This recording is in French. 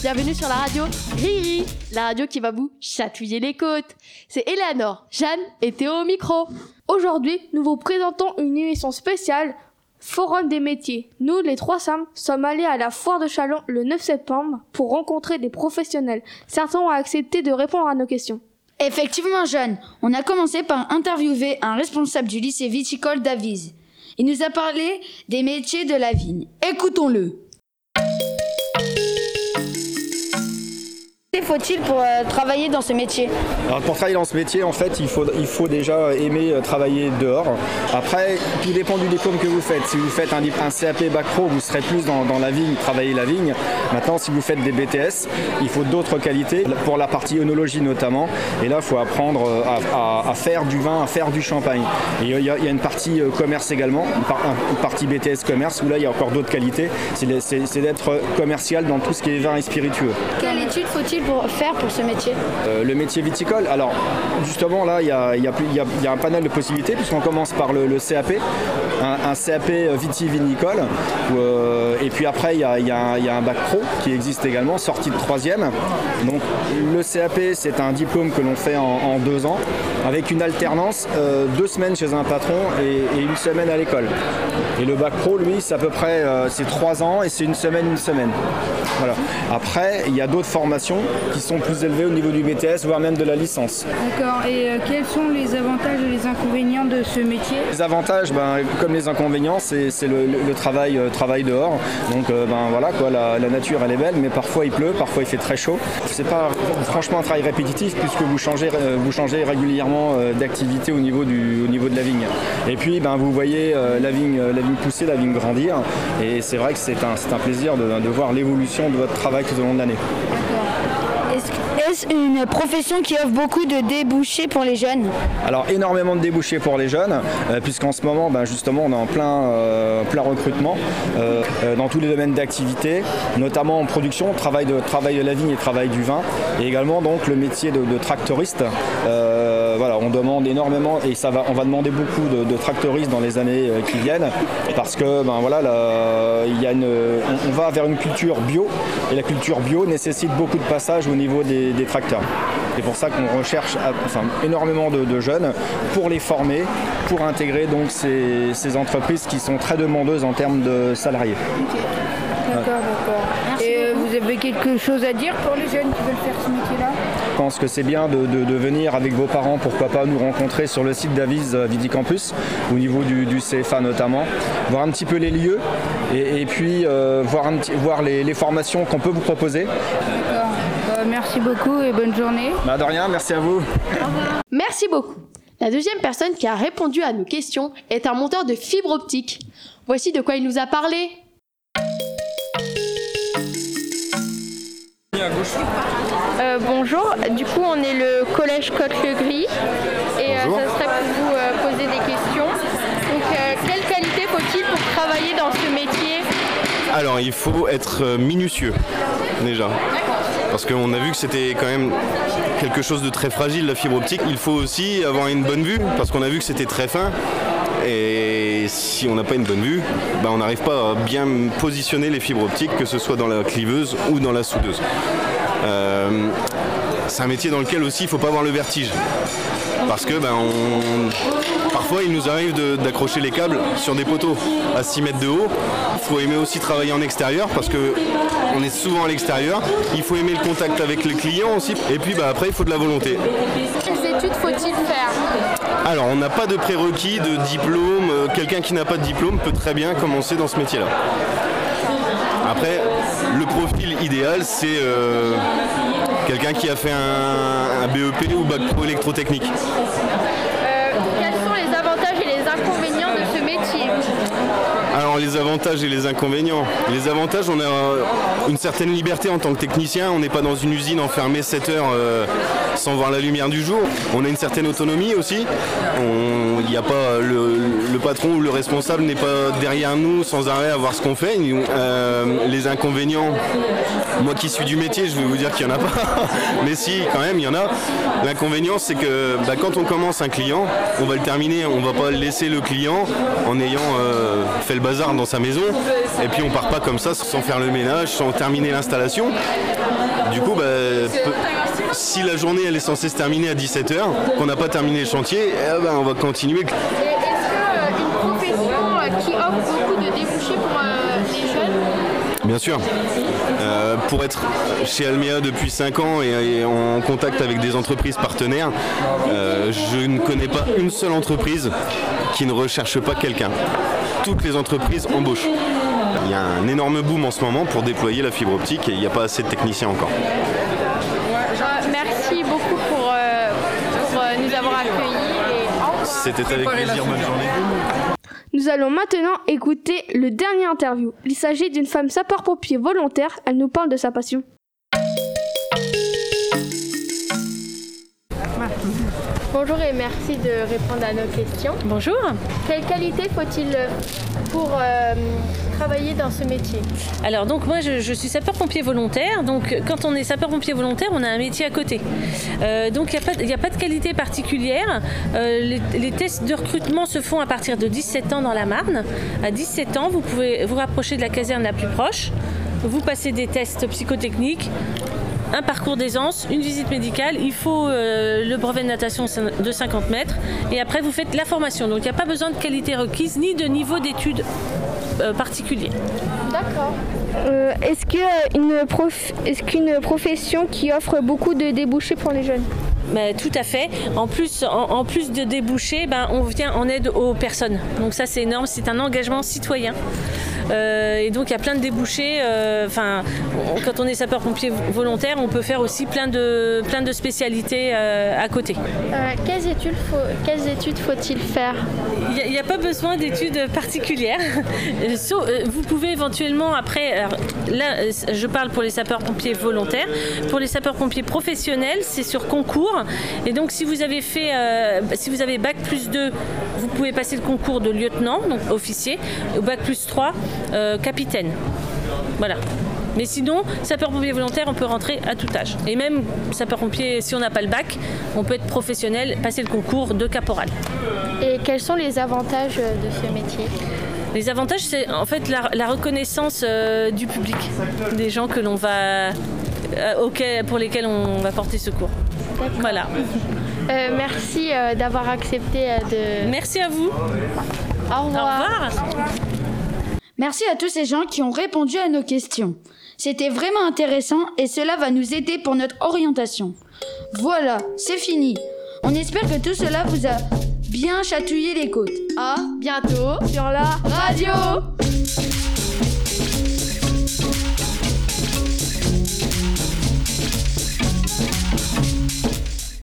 Bienvenue sur la radio Riri, la radio qui va vous chatouiller les côtes. C'est Eleanor, Jeanne et Théo au micro. Aujourd'hui, nous vous présentons une émission spéciale Forum des métiers. Nous, les trois Sam, sommes allés à la foire de Chalon le 9 septembre pour rencontrer des professionnels. Certains ont accepté de répondre à nos questions. Effectivement, Jeanne, on a commencé par interviewer un responsable du lycée viticole d'Avise. Il nous a parlé des métiers de la vigne. Écoutons-le. Faut-il pour euh, travailler dans ce métier Alors pour travailler dans ce métier, en fait, il faut, il faut déjà aimer euh, travailler dehors. Après, tout dépend du diplôme que vous faites. Si vous faites un, un CAP Bac Pro, vous serez plus dans, la vigne, travailler la vigne. Maintenant, si vous faites des BTS, il faut d'autres qualités, pour la partie œnologie notamment. Et là, il faut apprendre euh, à, faire du vin, à faire du champagne. Et il y, a, une partie commerce également, une, partie BTS commerce, où là, il y a encore d'autres qualités. C'est d'être commercial dans tout ce qui est vin et spiritueux. Quelle étude faut-il pour faire pour ce métier? Euh, Le métier viticole, alors justement là, il y a, un panel de possibilités puisqu'on commence par le, CAP, un, CAP vitivinicole, euh, et puis après il y, a, un bac pro qui existe également, sorti de troisième. Donc le CAP c'est un diplôme que l'on fait en, deux ans, avec une alternance, euh, deux semaines chez un patron et, une semaine à l'école. Et le bac pro, lui, c'est à peu près c'est trois ans et c'est une semaine, une semaine. Voilà. Après, il y a d'autres formations qui sont plus élevés au niveau du BTS, voire même de la licence. D'accord. Et euh, quels sont les avantages et les inconvénients de ce métier? Les avantages, ben, comme les inconvénients, c'est le, travail, euh, travail dehors. Donc euh, ben, voilà, quoi, la, nature elle est belle, mais parfois il pleut, parfois il fait très chaud. C'est pas franchement un travail répétitif puisque vous changez, vous changez régulièrement d'activité au, niveau au niveau de la vigne. Et puis ben, vous voyez la, vigne, la vigne pousser, la vigne grandir. Et c'est vrai que c'est un, un, plaisir de voir l'évolution de votre travail tout au long de l'année. Est-ce une profession qui offre beaucoup de débouchés pour les jeunes Alors énormément de débouchés pour les jeunes, euh, puisqu'en ce moment, ben, justement, on est en plein, euh, recrutement euh, dans tous les domaines d'activité, notamment en production, travail de, travail de la vigne et travail du vin, et également donc le métier de, tractoriste. Voilà, on demande énormément et ça va, on va demander beaucoup de, tractoristes dans les années qui viennent, parce que ben voilà, il y a une, on, va vers une culture bio et la culture bio nécessite beaucoup de passages au niveau des, tracteurs. C'est pour ça qu'on recherche énormément de, jeunes pour les former, pour intégrer donc ces, entreprises qui sont très demandeuses en termes de salariés. D'accord, d'accord. Et euh, vous avez quelque chose à dire pour les jeunes qui veulent faire ce métier-là? Je pense que c'est bien de, venir avec vos parents, pourquoi pas nous rencontrer sur le site d'Avis euh, Vidicampus, au niveau du, CFA notamment, voir un petit peu les lieux et, puis euh, voir, un petit, voir les, formations qu'on peut vous proposer. D'accord. Bah, merci beaucoup et bonne journée. Bah, de rien, merci à vous. Merci beaucoup. La deuxième personne qui a répondu à nos questions est un monteur de fibre optique. Voici de quoi il nous a parlé. Euh, bonjour, du coup on est le collège Côte-le-Gris et euh, ça serait pour vous euh, poser des questions. Donc quelle qualité faut-il pour travailler dans ce métier? Alors il faut être minutieux déjà. Parce qu'on a vu que c'était quand même quelque chose de très fragile la fibre optique. Il faut aussi avoir une bonne vue parce qu'on a vu que c'était très fin. Et si on n'a pas une bonne vue, bah, on n'arrive pas à bien positionner les fibres optiques, que ce soit dans la cliveuse ou dans la soudeuse. Euh, c'est un métier dans lequel aussi il ne faut pas avoir le vertige. Parce que ben, parfois il nous arrive d'accrocher les câbles sur des poteaux à 6 mètres de haut. Il faut aimer aussi travailler en extérieur parce qu'on est souvent à l'extérieur. Il faut aimer le contact avec les clients aussi. Et puis ben, après il faut de la volonté. Études faut-il faire alors, on n'a pas de prérequis, de diplôme. Euh, quelqu'un qui n'a pas de diplôme peut très bien commencer dans ce métier-là. Après, le profil idéal, c'est euh, quelqu'un qui a fait un, BEP ou bac pro électrotechnique. Euh, quels sont les avantages et les inconvénients de ce métier? Alors les avantages et les inconvénients. Les avantages, on a une certaine liberté en tant que technicien. On n'est pas dans une usine enfermée 7 heures sans voir la lumière du jour. On a une certaine autonomie aussi. A pas le, patron ou le responsable n'est pas derrière nous sans arrêt à voir ce qu'on fait. Euh, les inconvénients, moi qui suis du métier, je vais vous dire qu'il n'y en a pas. Mais si, quand même, il y en a. L'inconvénient, c'est que bah, quand on commence un client, on va le terminer. On ne va pas laisser le client en ayant euh, fait le bazar dans sa maison, et puis on part pas comme ça sans faire le ménage, sans terminer l'installation. Du coup, bah, si la journée elle est censée se terminer à 17h, qu'on n'a pas terminé le chantier, eh ben, on va continuer. Est-ce qu'une profession qui offre beaucoup de débouchés pour les jeunes? Bien sûr. Euh, pour être chez Almea depuis 5 ans et, en contact avec des entreprises partenaires, euh, je ne connais pas une seule entreprise qui ne recherche pas quelqu'un. Toutes les entreprises embauchent. Il y a un énorme boom en ce moment pour déployer la fibre optique et il n'y a pas assez de techniciens encore. Merci beaucoup pour, euh, nous avoir accueillis. C'était avec plaisir, bonne journée. Nous allons maintenant écouter le dernier interview. Il s'agit d'une femme sapeur-pompier volontaire. Elle nous parle de sa passion. Bonjour et merci de répondre à nos questions. Bonjour. Quelle qualité faut-il pour euh, travailler dans ce métier? Alors donc moi je, suis sapeur-pompier volontaire, donc quand on est sapeur-pompier volontaire on a un métier à côté. Euh, donc il n'y a, pas de qualité particulière. Euh, les, tests de recrutement se font à partir de 17 ans dans la Marne. À 17 ans vous pouvez vous rapprocher de la caserne la plus proche. Vous passez des tests psychotechniques, un parcours d'aisance, une visite médicale, il faut euh, le brevet de natation de 50 mètres et après vous faites la formation. Donc il n'y a pas besoin de qualité requise ni de niveau d'études euh, particulier. D'accord. Euh, est-ce qu'une prof... est qu'une profession qui offre beaucoup de débouchés pour les jeunes? Bah, tout à fait. En plus, en, plus de déboucher, ben, on vient en aide aux personnes. Donc ça, c'est énorme. C'est un engagement citoyen. Euh, et donc il y a plein de débouchés. Euh, enfin, quand on est sapeur-pompier volontaire, on peut faire aussi plein de, plein de spécialités euh, à côté. quelles études, faut, faut-il faire? Il n'y a, pas besoin d'études particulières. vous pouvez éventuellement après, là je parle pour les sapeurs-pompiers volontaires, pour les sapeurs-pompiers professionnels, c'est sur concours. Et donc si vous avez fait, si vous avez bac plus 2, vous pouvez passer le concours de lieutenant, donc officier, au bac plus 3, euh, capitaine. Voilà. Mais sinon, sapeur-pompier volontaire, on peut rentrer à tout âge. Et même sapeur-pompier, si on n'a pas le bac, on peut être professionnel, passer le concours de caporal. Et quels sont les avantages de ce métier? Les avantages, c'est en fait la, reconnaissance euh, du public, des gens que l'on va, euh, pour lesquels on va porter secours. Voilà. merci d'avoir accepté de. Merci à vous. Au revoir. Au revoir. Merci à tous ces gens qui ont répondu à nos questions. C'était vraiment intéressant et cela va nous aider pour notre orientation. Voilà, c'est fini. On espère que tout cela vous a bien chatouillé les côtes. À bientôt sur la radio.